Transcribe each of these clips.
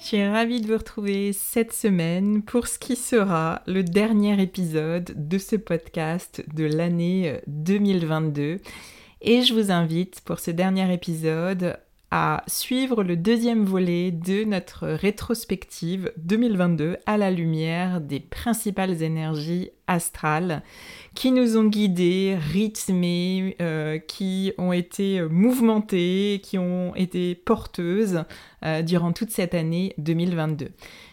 Je suis ravie de vous retrouver cette semaine pour ce qui sera le dernier épisode de ce podcast de l'année 2022 et je vous invite pour ce dernier épisode à suivre le deuxième volet de notre rétrospective 2022 à la lumière des principales énergies astrales qui nous ont guidés, rythmés, euh, qui ont été mouvementées, qui ont été porteuses euh, durant toute cette année 2022.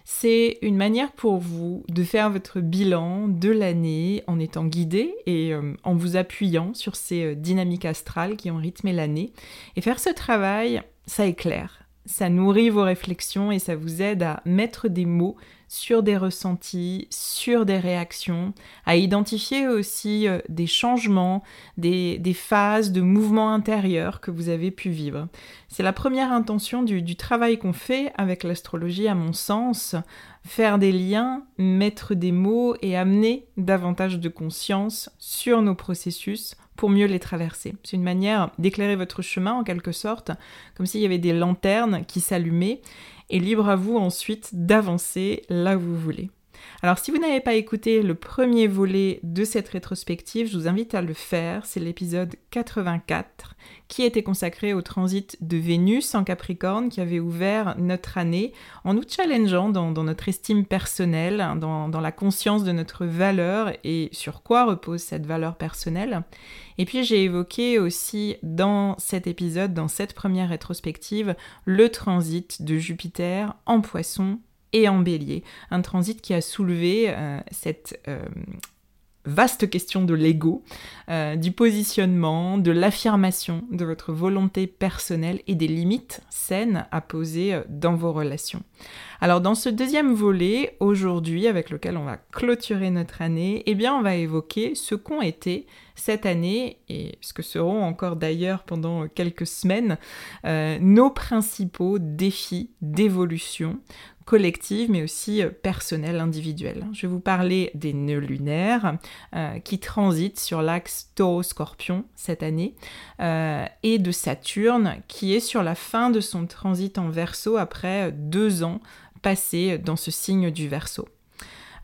C'est une manière pour vous de faire votre bilan de l'année en étant guidé et euh, en vous appuyant sur ces dynamiques astrales qui ont rythmé l'année. Et faire ce travail, ça éclaire, ça nourrit vos réflexions et ça vous aide à mettre des mots sur des ressentis, sur des réactions, à identifier aussi euh, des changements, des, phases de mouvement intérieur que vous avez pu vivre. C'est la première intention du, du travail qu'on fait avec l'astrologie à mon sens, faire des liens, mettre des mots et amener davantage de conscience sur nos processus pour mieux les traverser. C'est une manière d'éclairer votre chemin en quelque sorte, comme s'il y avait des lanternes qui s'allumaient et libre à vous ensuite d'avancer là où vous voulez. Alors si vous n'avez pas écouté le premier volet de cette rétrospective, je vous invite à le faire. C'est l'épisode 84 qui était consacré au transit de Vénus en Capricorne qui avait ouvert notre année en nous challengeant dans, notre estime personnelle, dans, dans la conscience de notre valeur et sur quoi repose cette valeur personnelle. Et puis j'ai évoqué aussi dans cet épisode, dans cette première rétrospective, le transit de Jupiter en poisson et en bélier. Un transit qui a soulevé euh, cette euh, vaste question de l'ego, euh, du positionnement, de l'affirmation de votre volonté personnelle et des limites saines à poser dans vos relations. Alors dans ce deuxième volet, aujourd'hui, avec lequel on va clôturer notre année, eh bien on va évoquer ce qu'ont été cette année, et ce que seront encore d'ailleurs pendant quelques semaines, nos principaux défis d'évolution collective, mais aussi euh, personnelle, individuelle. Je vais vous parler des nœuds lunaires euh, qui transitent sur l'axe taureau-scorpion cette année, euh, et de Saturne qui est sur la fin de son transit en verso après deux ans passés dans ce signe du verso.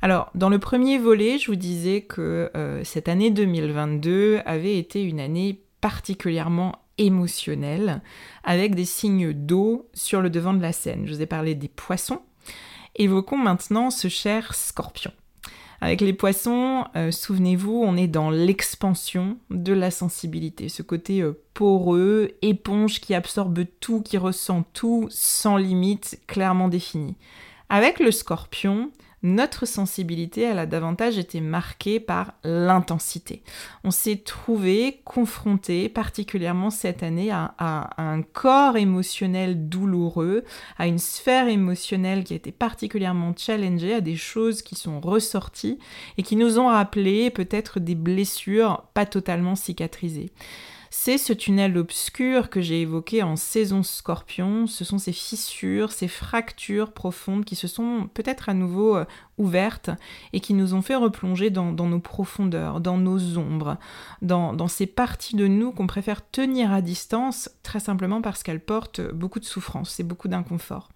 Alors, dans le premier volet, je vous disais que cette année 2022 avait été une année particulièrement émotionnelle, avec des signes d'eau sur le devant de la scène. Je vous ai parlé des poissons, Évoquons maintenant ce cher scorpion. Avec les poissons, euh, souvenez-vous, on est dans l'expansion de la sensibilité, ce côté euh, poreux, éponge qui absorbe tout, qui ressent tout, sans limite, clairement défini. Avec le scorpion, notre sensibilité, elle a davantage été marquée par l'intensité. On s'est trouvé confronté, particulièrement cette année, à, un corps émotionnel douloureux, à une sphère émotionnelle qui a été particulièrement challengée, à des choses qui sont ressorties et qui nous ont rappelé peut-être des blessures pas totalement cicatrisées. C'est ce tunnel obscur que j'ai évoqué en saison scorpion, ce sont ces fissures, ces fractures profondes qui se sont peut-être à nouveau euh, ouvertes et qui nous ont fait replonger dans, nos profondeurs, dans nos ombres, dans, dans ces parties de nous qu'on préfère tenir à distance, très simplement parce qu'elles portent beaucoup de souffrance et beaucoup d'inconfort.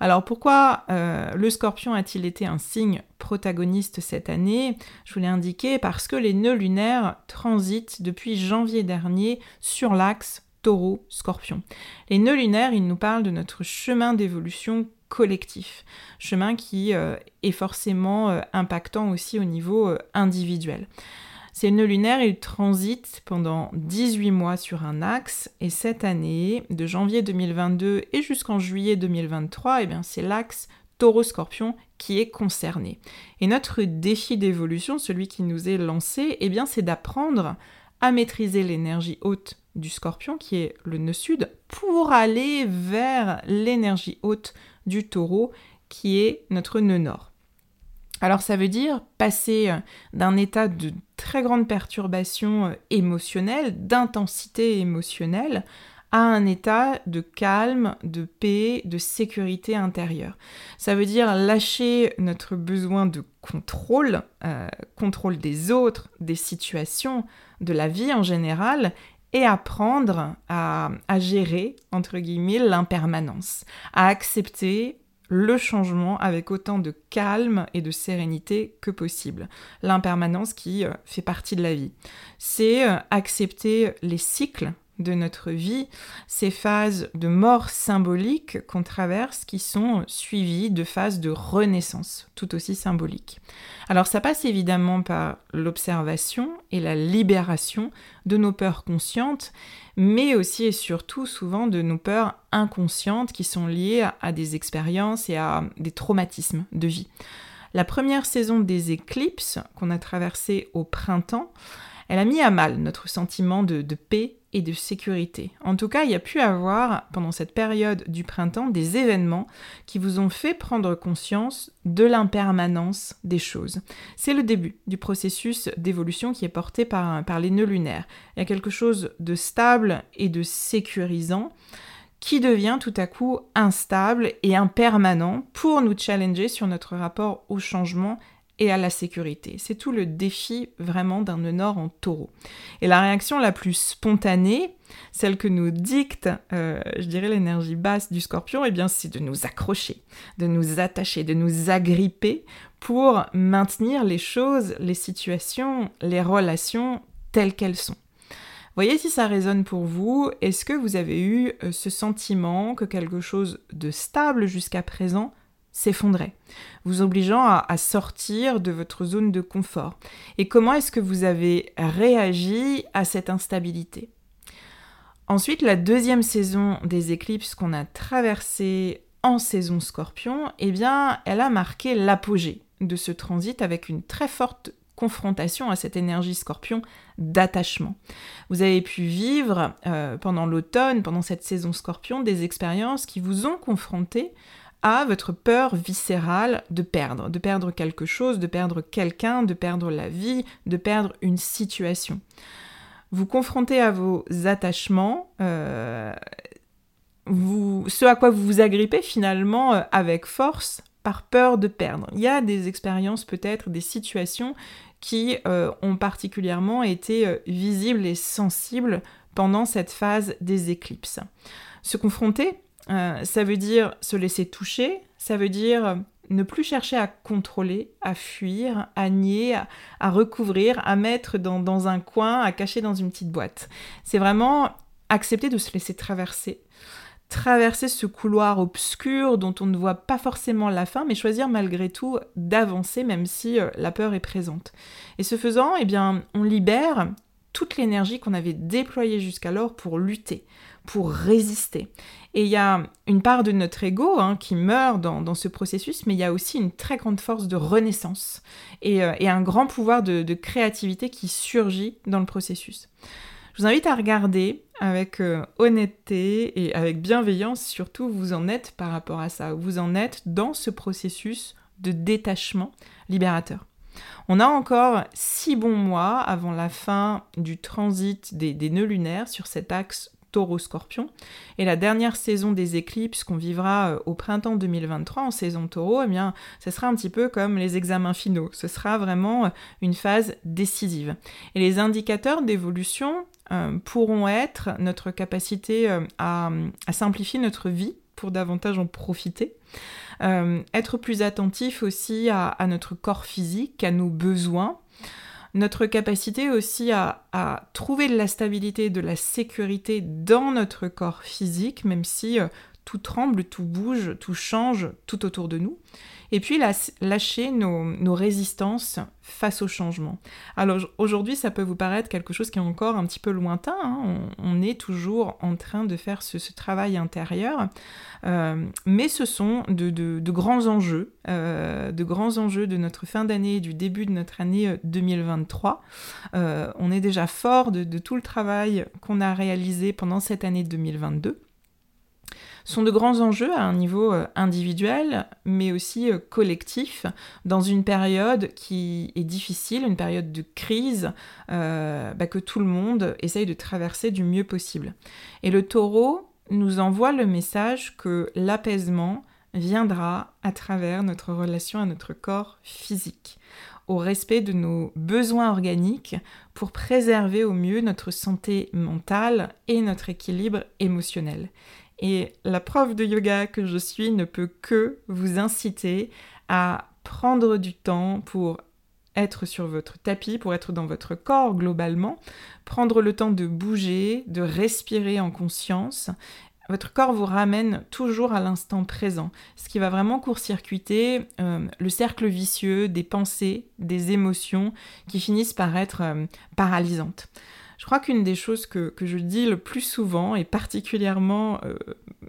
Alors pourquoi euh, le scorpion a-t-il été un signe protagoniste cette année? Je vous l'ai indiqué parce que les nœuds lunaires transitent depuis janvier dernier sur l'axe taureau-scorpion. Les nœuds lunaires, ils nous parlent de notre chemin d'évolution collectif, chemin qui euh, est forcément euh, impactant aussi au niveau individuel. Ces nœuds lunaires, ils transitent pendant 18 mois sur un axe et cette année, de janvier 2022 et jusqu'en juillet 2023, eh bien c'est l'axe taureau-scorpion qui est concerné. Et notre défi d'évolution, celui qui nous est lancé, eh bien c'est d'apprendre à maîtriser l'énergie haute du scorpion, qui est le nœud sud, pour aller vers l'énergie haute du taureau, qui est notre nœud nord. Alors ça veut dire passer euh, d'un état de très grande perturbation euh, émotionnelle, d'intensité émotionnelle, à un état de calme, de paix, de sécurité intérieure. Ça veut dire lâcher notre besoin de contrôle, euh, contrôle des autres, des situations, de la vie en général, et apprendre à, à gérer, entre guillemets, l'impermanence, à accepter le changement avec autant de calme et de sérénité que possible. L'impermanence qui euh, fait partie de la vie. C'est euh, accepter les cycles de notre vie, ces phases de mort symbolique qu'on traverse qui sont suivies de phases de renaissance tout aussi symboliques. Alors ça passe évidemment par l'observation et la libération de nos peurs conscientes, mais aussi et surtout souvent de nos peurs inconscientes qui sont liées à des expériences et à des traumatismes de vie. La première saison des éclipses qu'on a traversée au printemps, elle a mis à mal notre sentiment de, de paix de sécurité. En tout cas, il y a pu avoir, pendant cette période du printemps, des événements qui vous ont fait prendre conscience de l'impermanence des choses. C'est le début du processus d'évolution qui est porté par, par les nœuds lunaires. Il y a quelque chose de stable et de sécurisant qui devient tout à coup instable et impermanent pour nous challenger sur notre rapport au changement à la sécurité. C'est tout le défi vraiment d'un nord en taureau. Et la réaction la plus spontanée, celle que nous dicte, euh, je dirais, l'énergie basse du scorpion, eh bien, c'est de nous accrocher, de nous attacher, de nous agripper pour maintenir les choses, les situations, les relations telles qu'elles sont. Voyez si ça résonne pour vous. Est-ce que vous avez eu euh, ce sentiment que quelque chose de stable jusqu'à présent s'effondrait, vous obligeant à, sortir de votre zone de confort. Et comment est-ce que vous avez réagi à cette instabilité? Ensuite, la deuxième saison des éclipses qu'on a traversée en saison scorpion, eh bien, elle a marqué l'apogée de ce transit avec une très forte confrontation à cette énergie scorpion d'attachement. Vous avez pu vivre euh, pendant l'automne, pendant cette saison scorpion, des expériences qui vous ont confronté à votre peur viscérale de perdre, de perdre quelque chose, de perdre quelqu'un, de perdre la vie, de perdre une situation. Vous confrontez à vos attachements, euh, ce à quoi vous vous agrippez finalement euh, avec force par peur de perdre. Il y a des expériences peut-être, des situations qui euh, ont particulièrement été visibles et sensibles pendant cette phase des éclips. Se confronter euh, ça veut dire se laisser toucher, ça veut dire ne plus chercher à contrôler, à fuir, à nier, à, recouvrir, à mettre dans, un coin, à cacher dans une petite boîte. C'est vraiment accepter de se laisser traverser, traverser ce couloir obscur dont on ne voit pas forcément la fin, mais choisir malgré tout d'avancer même si euh, la peur est présente. Et ce faisant, eh bien, on libère toute l'énergie qu'on avait déployée jusqu'alors pour lutter, pour résister. Et il y a une part de notre ego hein, qui meurt dans, ce processus, mais il y a aussi une très grande force de renaissance et, euh, un grand pouvoir de, créativité qui surgit dans le processus. Je vous invite à regarder avec euh, honnêteté et avec bienveillance surtout vous en êtes par rapport à ça, vous en êtes dans ce processus de détachement libérateur. On a encore six bons mois avant la fin du transit des, nœuds lunaires sur cet axe taureau-scorpion. Et la dernière saison des éclipses qu'on vivra euh, au printemps 2023 en saison taureau, eh bien, ce sera un petit peu comme les examens finaux. Ce sera vraiment euh, une phase décisive. Et les indicateurs d'évolution euh, pourront être notre capacité à, simplifier notre vie pour davantage en profiter. Être plus attentif aussi à, notre corps physique, à nos besoins, notre capacité aussi à, trouver de la stabilité, de la sécurité dans notre corps physique, même si euh, tout tremble, tout bouge, tout change tout autour de nous et puis lâcher nos, résistances face au changement. Alors aujourd'hui, ça peut vous paraître quelque chose qui est encore un petit peu lointain, hein. on, est toujours en train de faire ce, travail intérieur, euh, mais ce sont de, grands enjeux, euh, de grands enjeux de notre fin d'année, du début de notre année 2023. Euh, on est déjà fort de tout le travail qu'on a réalisé pendant cette année 2022 sont de grands enjeux à un niveau euh, individuel, mais aussi euh, collectif, dans une période qui est difficile, une période de crise euh, bah, que tout le monde essaye de traverser du mieux possible. Et le taureau nous envoie le message que l'apaisement viendra à travers notre relation à notre corps physique au respect de nos besoins organiques pour préserver au mieux notre santé mentale et notre équilibre émotionnel. Et la prof de yoga que je suis ne peut que vous inciter à prendre du temps pour être sur votre tapis, pour être dans votre corps globalement, prendre le temps de bouger, de respirer en conscience. Votre corps vous ramène toujours à l'instant présent, ce qui va vraiment court-circuiter euh, le cercle vicieux des pensées, des émotions qui finissent par être euh, paralysantes. Je crois qu'une des choses que, je dis le plus souvent, et particulièrement euh,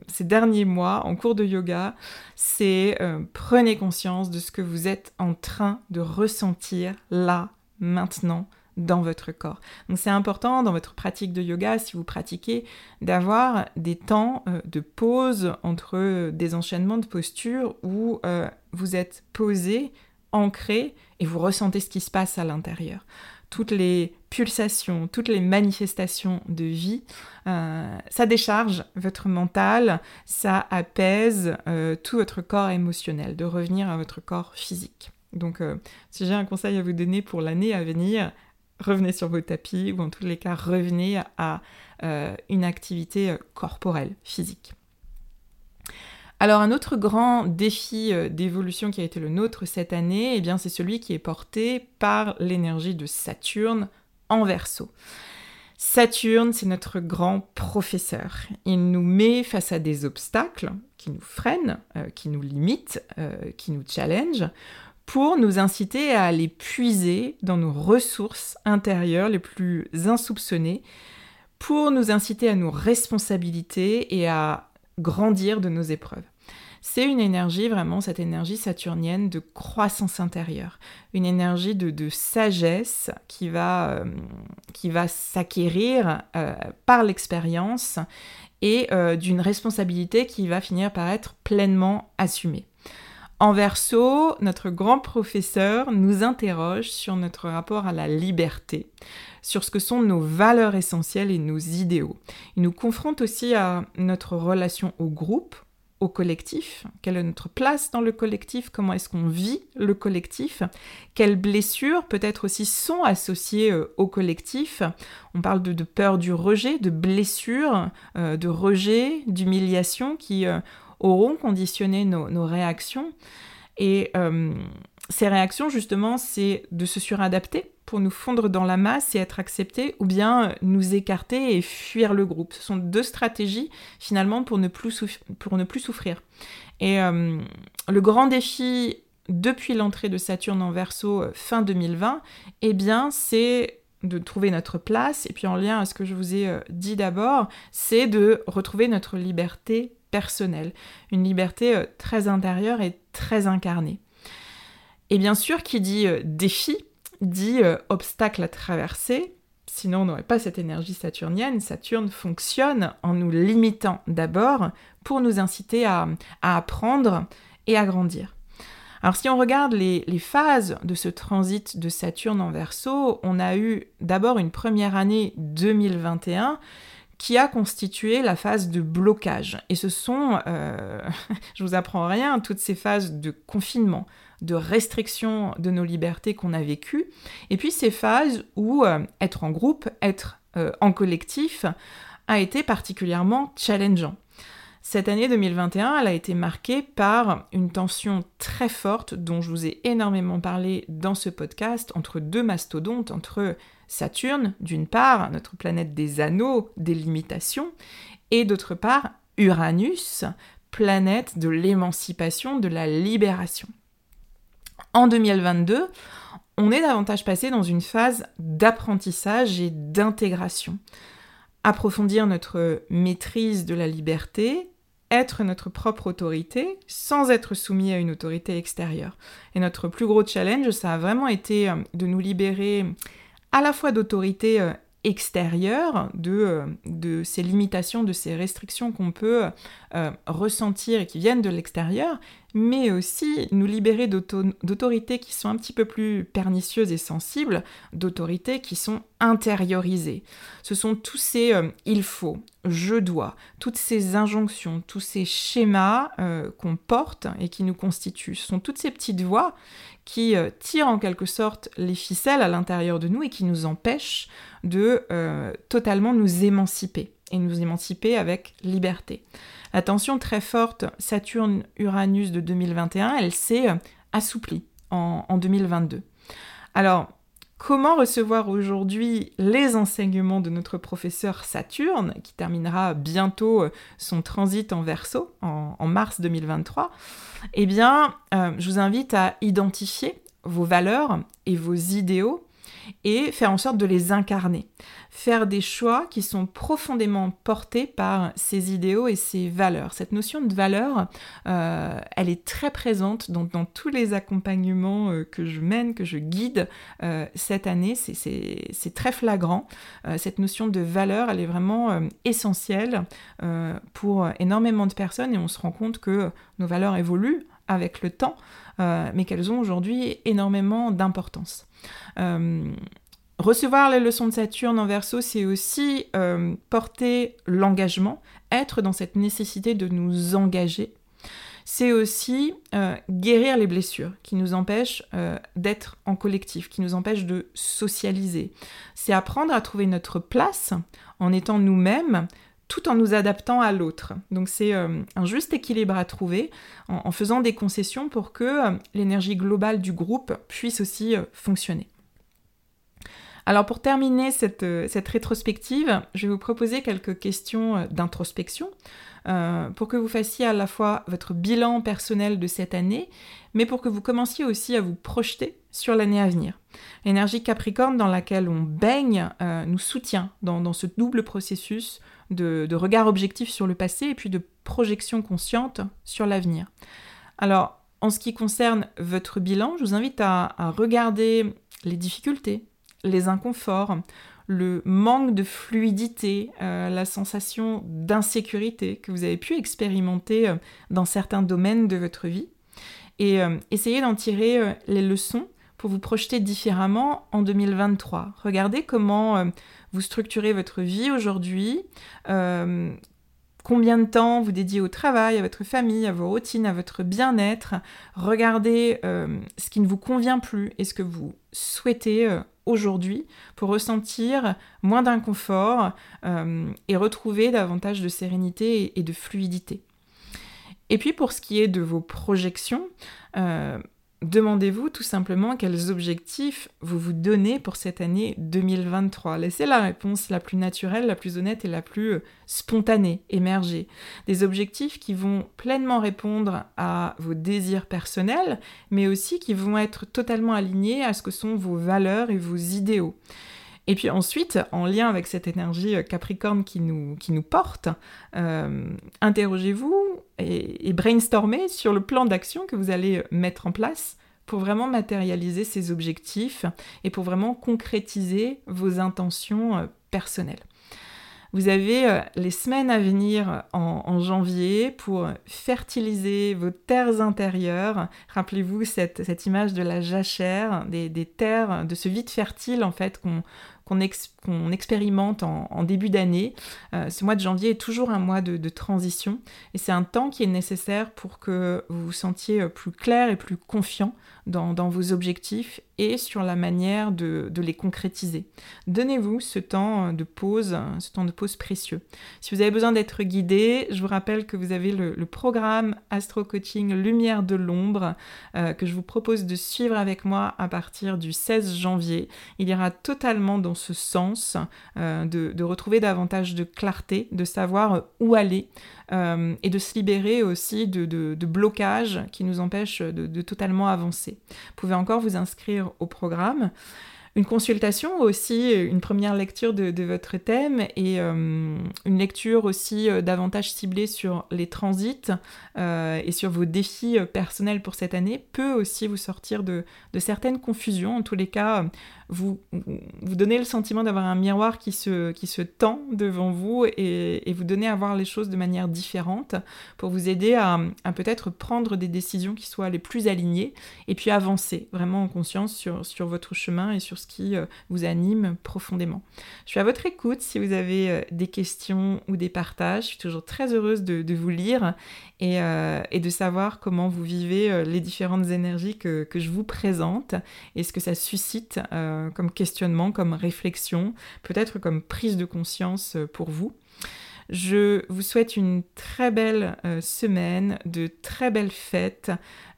ces derniers mois en cours de yoga, c'est euh, prenez conscience de ce que vous êtes en train de ressentir là, maintenant, dans votre corps. Donc c'est important dans votre pratique de yoga, si vous pratiquez, d'avoir des temps euh, de pause entre des enchaînements de postures où vous êtes posé, ancré, et vous ressentez ce qui se passe à l'intérieur toutes les pulsations, toutes les manifestations de vie, euh, ça décharge votre mental, ça apaise euh, tout votre corps émotionnel, de revenir à votre corps physique. Donc euh, si j'ai un conseil à vous donner pour l'année à venir, revenez sur vos tapis ou en tous les cas revenez à une activité corporelle, physique. Alors un autre grand défi euh, d'évolution qui a été le nôtre cette année, eh bien c'est celui qui est porté par l'énergie de Saturne en Verseau. Saturne, c'est notre grand professeur. Il nous met face à des obstacles qui nous freinent, euh, qui nous limitent, euh, qui nous challenge, pour nous inciter à aller puiser dans nos ressources intérieures les plus insoupçonnées, pour nous inciter à nos responsabilités et à grandir de nos épreuves. C'est une énergie, vraiment, cette énergie saturnienne de croissance intérieure, une énergie de, sagesse qui va, euh, va s'acquérir euh, par l'expérience et euh, d'une responsabilité qui va finir par être pleinement assumée. En verso, notre grand professeur nous interroge sur notre rapport à la liberté, sur ce que sont nos valeurs essentielles et nos idéaux. Il nous confronte aussi à notre relation au groupe, au collectif, quelle est notre place dans le collectif, comment est-ce qu'on vit le collectif, quelles blessures peut-être aussi sont associées euh, au collectif. On parle de, peur du rejet, de blessures, euh, de rejet, d'humiliation qui euh, auront conditionné nos réactions. Et ces réactions, justement, c'est de se suradapter pour nous fondre dans la masse et être acceptés, ou bien nous écarter et fuir le groupe. Ce sont deux stratégies, finalement, pour ne plus, souffrir. Et euh, le grand défi depuis l'entrée de Saturne en Verseau euh, fin 2020, eh bien, c'est de trouver notre place, et puis en lien à ce que je vous ai euh, dit d'abord, c'est de retrouver notre liberté personnelle, une liberté très intérieure et très incarnée. Et bien sûr, qui dit euh, défi, dit euh, obstacle à traverser, sinon on n'aurait pas cette énergie saturnienne. Saturne fonctionne en nous limitant d'abord pour nous inciter à, apprendre et à grandir. Alors si on regarde les, phases de ce transit de Saturne en Verseau, on a eu d'abord une première année 2021 qui a constitué la phase de blocage. Et ce sont, euh, je vous apprends rien, toutes ces phases de confinement, de restriction de nos libertés qu'on a vécues, et puis ces phases où euh, être en groupe, être euh, en collectif a été particulièrement challengeant. Cette année 2021, elle a été marquée par une tension très forte dont je vous ai énormément parlé dans ce podcast entre deux mastodontes, entre Saturne, d'une part, notre planète des anneaux, des limitations, et d'autre part, Uranus, planète de l'émancipation, de la libération. En 2022, on est davantage passé dans une phase d'apprentissage et d'intégration. Approfondir notre maîtrise de la liberté, être notre propre autorité sans être soumis à une autorité extérieure. Et notre plus gros challenge, ça a vraiment été euh, de nous libérer à la fois d'autorité euh, extérieure, euh, de, ces limitations, de ces restrictions qu'on peut ressentir et qui viennent de l'extérieur, mais aussi nous libérer d'autorités qui sont un petit peu plus pernicieuses et sensibles, d'autorités qui sont intériorisées. Ce sont tous ces euh, il faut, je dois, toutes ces injonctions, tous ces schémas euh, qu'on porte et qui nous constituent. Ce sont toutes ces petites voix qui euh, tirent en quelque sorte les ficelles à l'intérieur de nous et qui nous empêchent de totalement nous émanciper et nous émanciper avec liberté. La tension très forte Saturne-Uranus de 2021, elle s'est euh, assouplie en, 2022. Alors, comment recevoir aujourd'hui les enseignements de notre professeur Saturne, qui terminera bientôt euh, son transit en verso en, mars 2023 Eh bien, euh, je vous invite à identifier vos valeurs et vos idéaux et faire en sorte de les incarner. Faire des choix qui sont profondément portés par ces idéaux et ces valeurs. Cette notion de valeur, euh, elle est très présente dans, tous les accompagnements euh, que je mène, que je guide euh, cette année. C'est très flagrant. cette notion de valeur, elle est vraiment essentielle pour énormément de personnes et on se rend compte que nos valeurs évoluent avec le temps, mais qu'elles ont aujourd'hui énormément d'importance. Euh, recevoir les leçons de Saturne en verso, c'est aussi euh, porter l'engagement, être dans cette nécessité de nous engager. C'est aussi euh, guérir les blessures qui nous empêchent d'être en collectif, qui nous empêchent de socialiser. C'est apprendre à trouver notre place en étant nous-mêmes tout en nous adaptant à l'autre. Donc c'est euh, un juste équilibre à trouver en, faisant des concessions pour que euh, l'énergie globale du groupe puisse aussi euh, fonctionner. Alors pour terminer cette, cette, rétrospective, je vais vous proposer quelques questions d'introspection pour que vous fassiez à la fois votre bilan personnel de cette année, mais pour que vous commenciez aussi à vous projeter sur l'année à venir. L'énergie Capricorne dans laquelle on baigne nous soutient dans, dans ce double processus de, regard objectif sur le passé et puis de projection consciente sur l'avenir. Alors, en ce qui concerne votre bilan, je vous invite à, regarder les difficultés, les inconforts, le manque de fluidité, euh, la sensation d'insécurité que vous avez pu expérimenter euh, dans certains domaines de votre vie. Et euh, essayez d'en tirer les leçons pour vous projeter différemment en 2023. Regardez comment vous structurez votre vie aujourd'hui, euh, combien de temps vous dédiez au travail, à votre famille, à vos routines, à votre bien-être. Regardez euh, ce qui ne vous convient plus et ce que vous souhaitez euh, aujourd'hui pour ressentir moins d'inconfort et retrouver davantage de sérénité et de fluidité. Et puis pour ce qui est de vos projections, Demandez-vous tout simplement quels objectifs vous vous donnez pour cette année 2023. Laissez la réponse la plus naturelle, la plus honnête et la plus euh, spontanée émerger. Des objectifs qui vont pleinement répondre à vos désirs personnels, mais aussi qui vont être totalement alignés à ce que sont vos valeurs et vos idéaux. Et puis ensuite, en lien avec cette énergie euh, capricorne qui nous, porte, euh, interrogez-vous et, brainstormez sur le plan d'action que vous allez euh, mettre en place pour vraiment matérialiser ces objectifs et pour vraiment concrétiser vos intentions personnelles. Vous avez euh, les semaines à venir en, janvier pour fertiliser vos terres intérieures. Rappelez-vous cette, cette, image de la jachère, des, terres, de ce vide fertile en fait qu'on qu'on expérimente en, début d'année. Euh, ce mois de janvier est toujours un mois de, transition et c'est un temps qui est nécessaire pour que vous vous sentiez plus clair et plus confiant dans, vos objectifs et sur la manière de, les concrétiser. Donnez-vous ce temps de pause, ce temps de pause précieux. Si vous avez besoin d'être guidé, je vous rappelle que vous avez le, programme Astro Coaching Lumière de l'ombre euh, que je vous propose de suivre avec moi à partir du 16 janvier. Il ira totalement dans ce sens euh, de, retrouver davantage de clarté, de savoir où aller euh, et de se libérer aussi de, blocages qui nous empêchent de totalement avancer. Vous pouvez encore vous inscrire au programme une consultation aussi, une première lecture de, votre thème et euh, une lecture aussi euh, davantage ciblée sur les transits euh, et sur vos défis personnels pour cette année peut aussi vous sortir de, certaines confusions. En tous les cas, vous, vous donnez le sentiment d'avoir un miroir qui se, qui se tend devant vous et, vous donnez à voir les choses de manière différente pour vous aider à, à peut-être prendre des décisions qui soient les plus alignées et puis avancer vraiment en conscience sur, sur votre chemin et sur qui euh, vous anime profondément. Je suis à votre écoute si vous avez euh, des questions ou des partages. Je suis toujours très heureuse de, vous lire euh, et, de savoir comment vous vivez les différentes énergies que, je vous présente et ce que ça suscite comme questionnement, comme réflexion, peut-être comme prise de conscience pour vous. Je vous souhaite une très belle euh, semaine, de très belles fêtes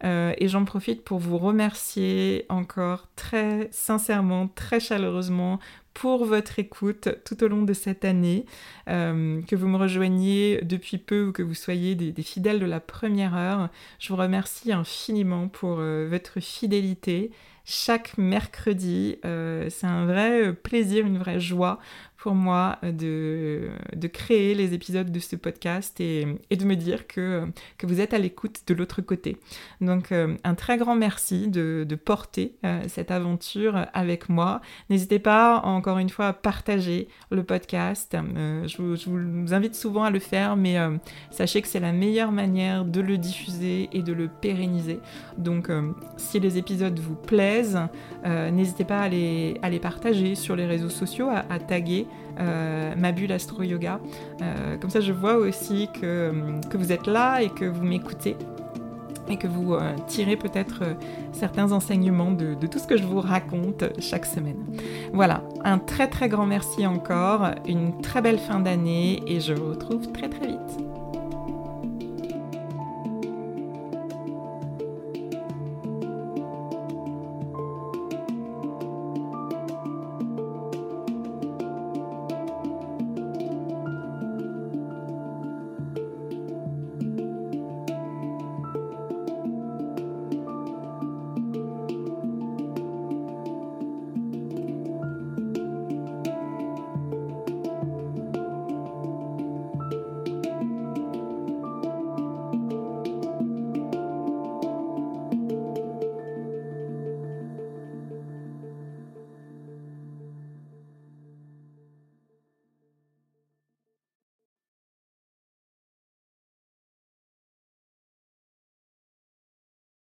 euh, et j'en profite pour vous remercier encore très sincèrement, très chaleureusement pour votre écoute tout au long de cette année, euh, que vous me rejoigniez depuis peu ou que vous soyez des, des, fidèles de la première heure. Je vous remercie infiniment pour votre fidélité chaque mercredi. c'est un vrai plaisir, une vraie joie pour moi de, de créer les épisodes de ce podcast et, de me dire que, que vous êtes à l'écoute de l'autre côté. Donc euh, un très grand merci de, de porter euh, cette aventure avec moi. N'hésitez pas encore une fois à partager le podcast. Euh, je, vous, invite souvent à le faire, mais sachez que c'est la meilleure manière de le diffuser et de le pérenniser. Donc si les épisodes vous plaisent, n'hésitez pas à les, à les partager sur les réseaux sociaux, à taguer euh, ma bulle Astro Yoga. Euh, comme ça, je vois aussi que, que, vous êtes là et que vous m'écoutez et que vous euh, tirez peut-être certains enseignements de, tout ce que je vous raconte chaque semaine. Voilà, un très très grand merci encore, une très belle fin d'année et je vous retrouve très très vite.